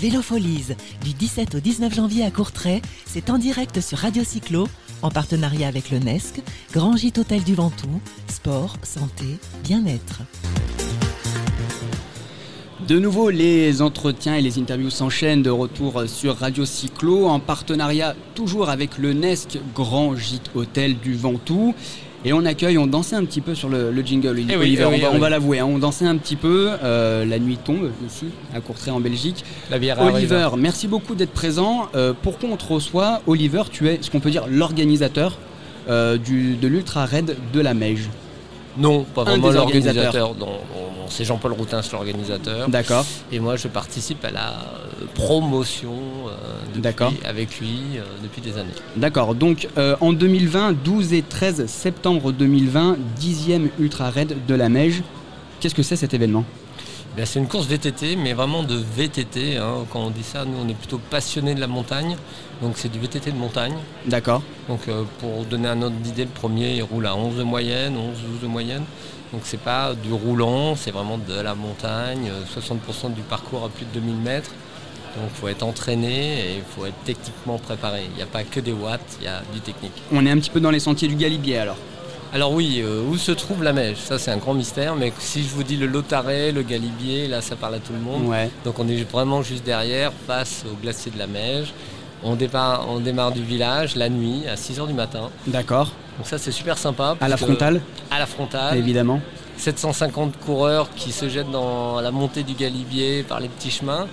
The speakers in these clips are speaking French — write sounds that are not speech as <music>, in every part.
Vélofolies, du 17 au 19 janvier à Courtrai, c'est en direct sur Radio Cyclo, en partenariat avec le NESC, Grand Gîte Hôtel du Ventoux, sport, santé, bien-être. De nouveau, les entretiens et les interviews s'enchaînent de retour sur Radio Cyclo en partenariat toujours avec le NESC Grand Gîte Hôtel du Ventoux. Et on accueille, on dansait un petit peu sur le, jingle, eh Oliver, eh on va, l'avouer, hein. on dansait un petit peu, euh, la nuit tombe ici, à Courtrai en Belgique. La bière Oliver, merci beaucoup d'être présent. Euh, pourquoi on te reçoit Oliver, tu es ce qu'on peut dire l'organisateur euh, de l'Ultra Raid de la Meige. Non, pas vraiment l'organisateur. C'est Jean-Paul Routin, l'organisateur. D'accord. Et moi, je participe à la promotion avec lui euh, depuis des années. D'accord. Donc, euh, en 2020, 12 et 13 septembre 2020, 10e Ultra Raid de la Meige. Qu'est-ce que c'est cet événement? Ben, c'est une course VTT, mais vraiment de VTT. Hein. Quand on dit ça, nous on est plutôt passionnés de la montagne. Donc c'est du VTT de montagne. D'accord. Donc euh, pour donner un ordre d'idée, le premier il roule à 11 de moyenne, 11-12 de moyenne. Donc c'est pas du roulant, c'est vraiment de la montagne. 60% du parcours à plus de 2000 mètres. Donc il faut être entraîné et il faut être techniquement préparé. Il n'y a pas que des watts, il y a du technique. On est un petit peu dans les sentiers du Galibier alors alors oui, euh, où se trouve la Mèche? Ça c'est un grand mystère, mais si je vous dis le Lotaret, le Galibier, là ça parle à tout le monde. Donc on est vraiment juste derrière, face au glacier de la Mèche. On, on démarre du village la nuit à 6h du matin. D'accord. Donc ça c'est super sympa. À la frontale À la frontale. Évidemment. 750 coureurs qui se jettent dans la montée du Galibier par les petits chemins.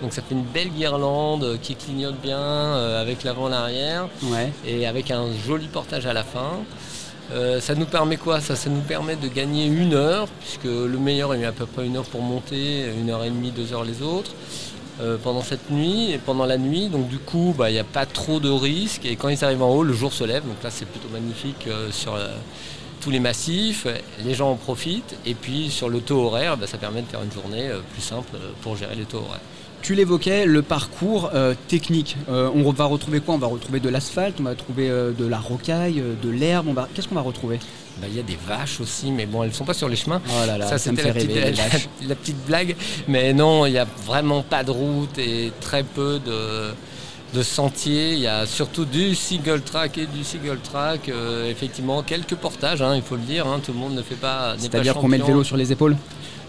Donc ça fait une belle guirlande qui clignote bien euh, avec l'avant et l'arrière. Et avec un joli portage à la fin. Euh, ça nous permet quoi? Ça, ça nous permet de gagner une heure, puisque le meilleur est à peu près une heure pour monter, une heure et demie, deux heures les autres. Euh, pendant cette nuit et pendant la nuit. Donc du coup, bah, il n'y a pas trop de risques. Et quand ils arrivent en haut, le jour se lève. Donc là, c'est plutôt magnifique euh, sur tous les massifs. Les gens en profitent. Et puis sur le taux horaire, bah, ça permet de faire une journée plus simple pour gérer les taux horaires. Tu l'évoquais, le parcours euh, technique. Euh, on va retrouver quoi? On va retrouver de l'asphalte, on va trouver euh, de la rocaille, de l'herbe. Qu'est-ce qu'on va retrouver? Bah, il y a des vaches aussi, mais bon, elles ne sont pas sur les chemins. Oh là là, ça, c'était la, <laughs> la, petite blague. Mais non, il n'y a vraiment pas de route et très peu de, sentiers. Il y a surtout du single track et du single track. effectivement, quelques portages, hein, il faut le dire. Hein. tout le monde ne fait pas. C'est-à-dire qu'on met le vélo sur les épaules?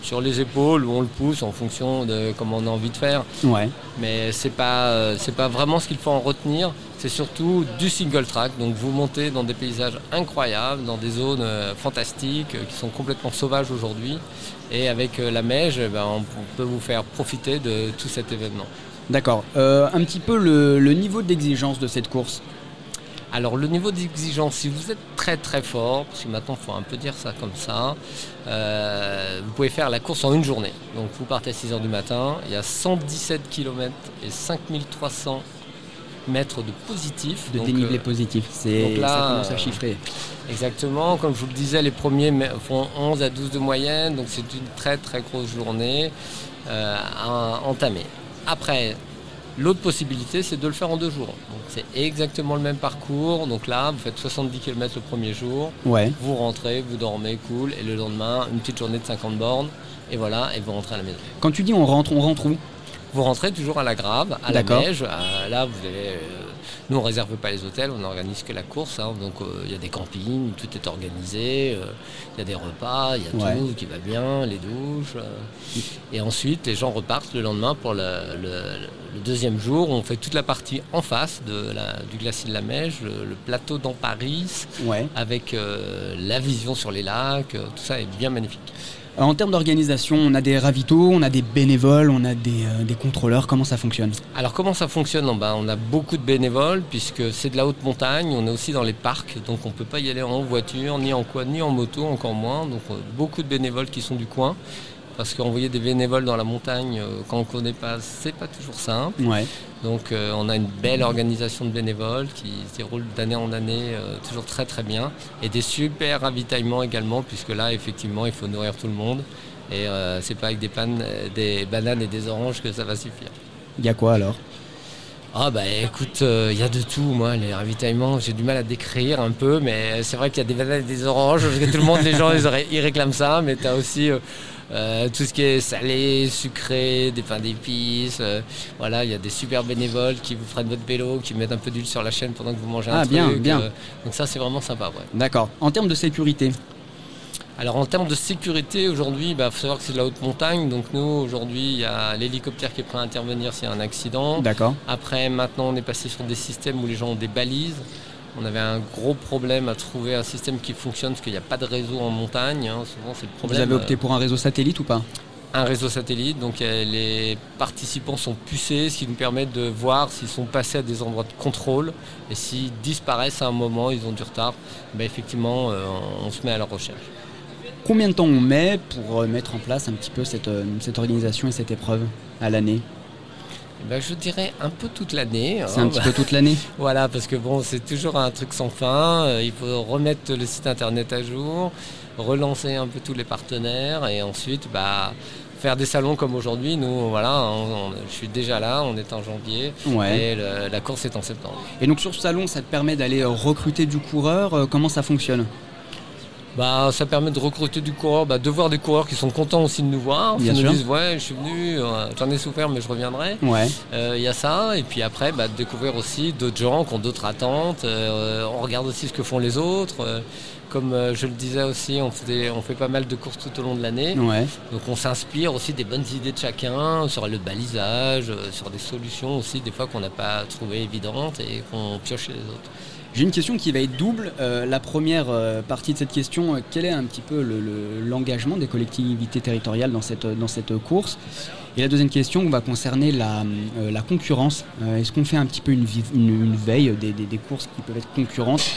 Sur les épaules ou on le pousse en fonction de comment on a envie de faire. Ouais. Mais c'est pas euh, c'est pas vraiment ce qu'il faut en retenir. C'est surtout du single track. Donc vous montez dans des paysages incroyables, dans des zones euh, fantastiques euh, qui sont complètement sauvages aujourd'hui. Et avec la Meige, ben, on peut vous faire profiter de tout cet événement. D'accord. un petit peu le niveau d'exigence de cette course. Alors le niveau d'exigence, si vous êtes très très fort, parce que maintenant il faut un peu dire ça comme ça, euh, vous pouvez faire la course en une journée. Donc vous partez à 6h du matin, il y a 117 km et 5300 mètres de positif. De dénivelé euh, positif, c'est ça commence à chiffrer. Exactement, comme je vous le disais, les premiers font 11 à 12 de moyenne, donc c'est une très très grosse journée euh, à entamer. Après, L'autre possibilité, c'est de le faire en deux jours. c'est exactement le même parcours. Donc là, vous faites 70 km le premier jour. Ouais. Vous rentrez, vous dormez, cool. Et le lendemain, une petite journée de 50 bornes. Et voilà, et vous rentrez à la maison. Quand tu dis on rentre, on rentre où? Vous rentrez toujours à la Grave, à la neige. Euh, là, vous avez euh, nous, on ne réserve pas les hôtels, on n'organise que la course. Hein. donc, euh, il y a des campings, tout est organisé. Euh, il y a des repas, il y a tout qui va bien, les douches. Euh. et ensuite, les gens repartent le lendemain pour le, deuxième jour. On fait toute la partie en face de du glacier de la Mèche, le, plateau d'Amparis, avec la vision sur les lacs. tout ça est bien magnifique. Euh, en termes d'organisation, on a des ravitaux, on a des bénévoles, on a des, euh, contrôleurs. Comment ça fonctionne? Alors comment ça fonctionne? Ben, On a beaucoup de bénévoles puisque c'est de la haute montagne. On est aussi dans les parcs, donc on ne peut pas y aller en voiture, ni en quad, ni en moto, encore moins. Donc euh, beaucoup de bénévoles qui sont du coin parce qu'envoyer des bénévoles dans la montagne euh, quand on ne connaît pas, c'est pas toujours simple. Donc euh, on a une belle organisation de bénévoles qui se déroule d'année en année euh, toujours très très bien. Et des super ravitaillements également, puisque là effectivement il faut nourrir tout le monde. Et c'est pas avec des, pannes, des bananes et des oranges que ça va suffire. Il y a quoi alors? Ah bah écoute, il y a de tout, moi, les ravitaillements, j'ai du mal à décrire un peu, mais c'est vrai qu'il y a des bananes et des oranges, parce que tout le monde, les gens, ils, réclament ça, mais tu as aussi Euh, tout ce qui est salé, sucré, des pains d'épices. Euh, voilà, il y a des super bénévoles qui vous freinent votre vélo, qui mettent un peu d'huile sur la chaîne pendant que vous mangez un ah, truc. bien, bien. donc ça, c'est vraiment sympa. D'accord. En termes de sécurité? Alors en termes de sécurité, aujourd'hui, il bah, faut savoir que c'est de la haute montagne. Donc nous, aujourd'hui, il y a l'hélicoptère qui est prêt à intervenir s'il y a un accident. D'accord. Après, maintenant, on est passé sur des systèmes où les gens ont des balises. On avait un gros problème à trouver un système qui fonctionne parce qu'il n'y a pas de réseau en montagne. Hein. Souvent, c'est le problème. Vous avez opté pour un réseau satellite ou pas? Un réseau satellite, donc les participants sont pucés, ce qui nous permet de voir s'ils sont passés à des endroits de contrôle et s'ils disparaissent à un moment, ils ont du retard, ben effectivement euh, on se met à leur recherche. Combien de temps on met pour euh, mettre en place un petit peu cette, euh, cette organisation et cette épreuve à l'année? Ben, je dirais un peu toute l'année. Hein. C'est un petit peu toute l'année <laughs> Voilà, parce que bon, c'est toujours un truc sans fin. Euh, il faut remettre le site internet à jour, relancer un peu tous les partenaires et ensuite bah, faire des salons comme aujourd'hui. Nous, voilà, je suis déjà là, on est en janvier et la course est en septembre. Et donc sur ce salon, ça te permet d'aller recruter du coureur. Comment ça fonctionne? Bah, ça permet de recruter du coureur, bah, de voir des coureurs qui sont contents aussi de nous voir, qui nous disent ouais je suis venu, euh, j'en ai souffert mais je reviendrai. Il ouais. euh, y a ça, et puis après bah, de découvrir aussi d'autres gens qui ont d'autres attentes, euh, on regarde aussi ce que font les autres. Euh, comme je le disais aussi, on, on fait pas mal de courses tout au long de l'année. Ouais. Donc on s'inspire aussi des bonnes idées de chacun sur le balisage, sur des solutions aussi des fois qu'on n'a pas trouvées évidentes et qu'on pioche chez les autres. J'ai une question qui va être double. Euh, la première euh, partie de cette question, euh, quel est un petit peu l'engagement des collectivités territoriales dans cette, course? Et la deuxième question va concerner la, concurrence. Est-ce qu'on fait un petit peu une, veille des, courses qui peuvent être concurrentes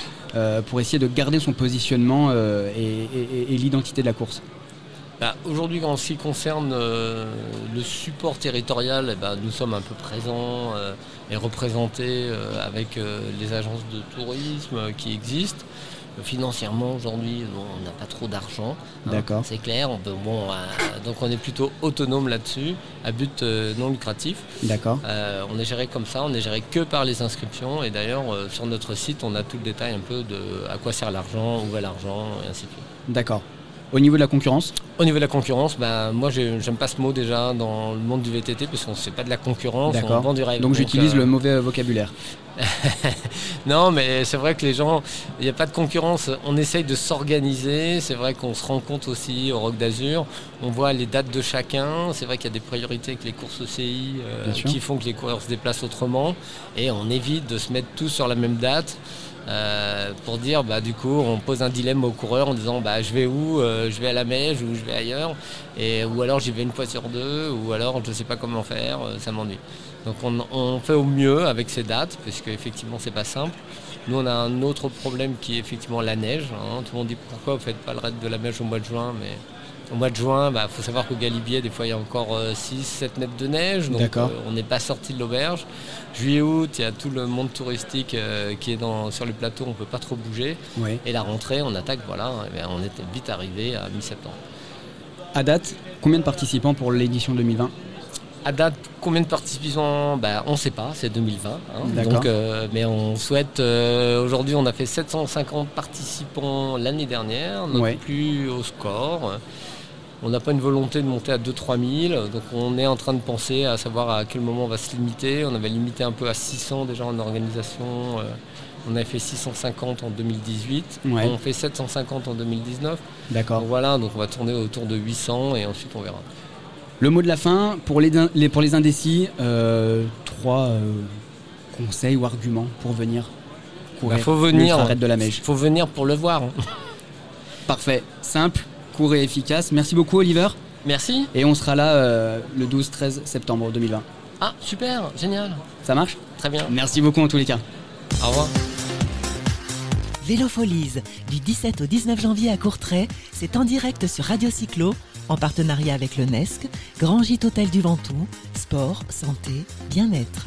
pour essayer de garder son positionnement et l'identité de la course? Bah, aujourd'hui, en ce qui concerne le support territorial, eh ben, nous sommes un peu présents et représentés euh, avec euh, les agences de tourisme qui existent. Financièrement, aujourd'hui, on n'a pas trop d'argent. Hein, D'accord. C'est clair. On peut, bon, euh, donc on est plutôt autonome là-dessus, à but non lucratif. D'accord. on est géré comme ça. On est géré que par les inscriptions. Et d'ailleurs, sur notre site, on a tout le détail un peu de à quoi sert l'argent, où va l'argent, et ainsi de suite. D'accord. Au niveau de la concurrence Au niveau de la concurrence, bah, moi j'aime pas ce mot déjà dans le monde du VTT parce qu'on ne fait pas de la concurrence, on vend du rêve. Donc, j'utilise le euh, mauvais vocabulaire. <laughs> non, mais c'est vrai que les gens, il n'y a pas de concurrence. On essaye de s'organiser. C'est vrai qu'on se rend compte aussi au Rock d'Azur. On voit les dates de chacun. C'est vrai qu'il y a des priorités avec les courses OCI euh, qui font que les coureurs se déplacent autrement. Et on évite de se mettre tous sur la même date. Euh, pour dire bah du coup on pose un dilemme au coureur en disant bah je vais où euh, je vais à la mèche ou je vais ailleurs et ou alors j'y vais une fois sur deux ou alors je ne sais pas comment faire euh, ça m'ennuie donc on, fait au mieux avec ces dates parce qu'effectivement c'est pas simple nous on a un autre problème qui est effectivement la neige hein. tout le monde dit pourquoi vous faites pas le raid de la mèche au mois de juin mais au mois de juin, il bah, faut savoir qu'au Galibier, des fois, il y a encore 6-7 euh, mètres de neige. Donc, euh, on n'est pas sorti de l'auberge. Juillet-août, il y a tout le monde touristique euh, qui est dans, sur le plateau, on ne peut pas trop bouger. Et la rentrée, on attaque, voilà, eh on était vite arrivé à mi-septembre. À date, combien de participants pour l'édition 2020 à date, combien de participants? Bah, On ne sait pas, c'est 2020. Hein. donc, mais on souhaite. Aujourd'hui, on a fait 750 participants l'année dernière, non plus au score. On n'a pas une volonté de monter à 2-3 000, donc on est en train de penser à savoir à quel moment on va se limiter. On avait limité un peu à 600 déjà en organisation. Euh, on avait fait 650 en 2018. On fait 750 en 2019. D'accord. Voilà, donc on va tourner autour de 800 et ensuite on verra. Le mot de la fin, pour les, pour les indécis, euh, trois euh, conseils ou arguments pour venir courir. Il bah, faut venir. de la Il faut venir pour le voir. Parfait, simple, court et efficace. Merci beaucoup Oliver. Merci. Et on sera là euh, le 12-13 septembre 2020. Ah super, génial. Ça marche? Très bien. Merci beaucoup en tous les cas. Au revoir. Vélofolies, du 17 au 19 janvier à Courtrai, c'est en direct sur Radio Cyclo, en partenariat avec le NESC, Grand Gîte Hôtel du Ventoux, sport, santé, bien-être.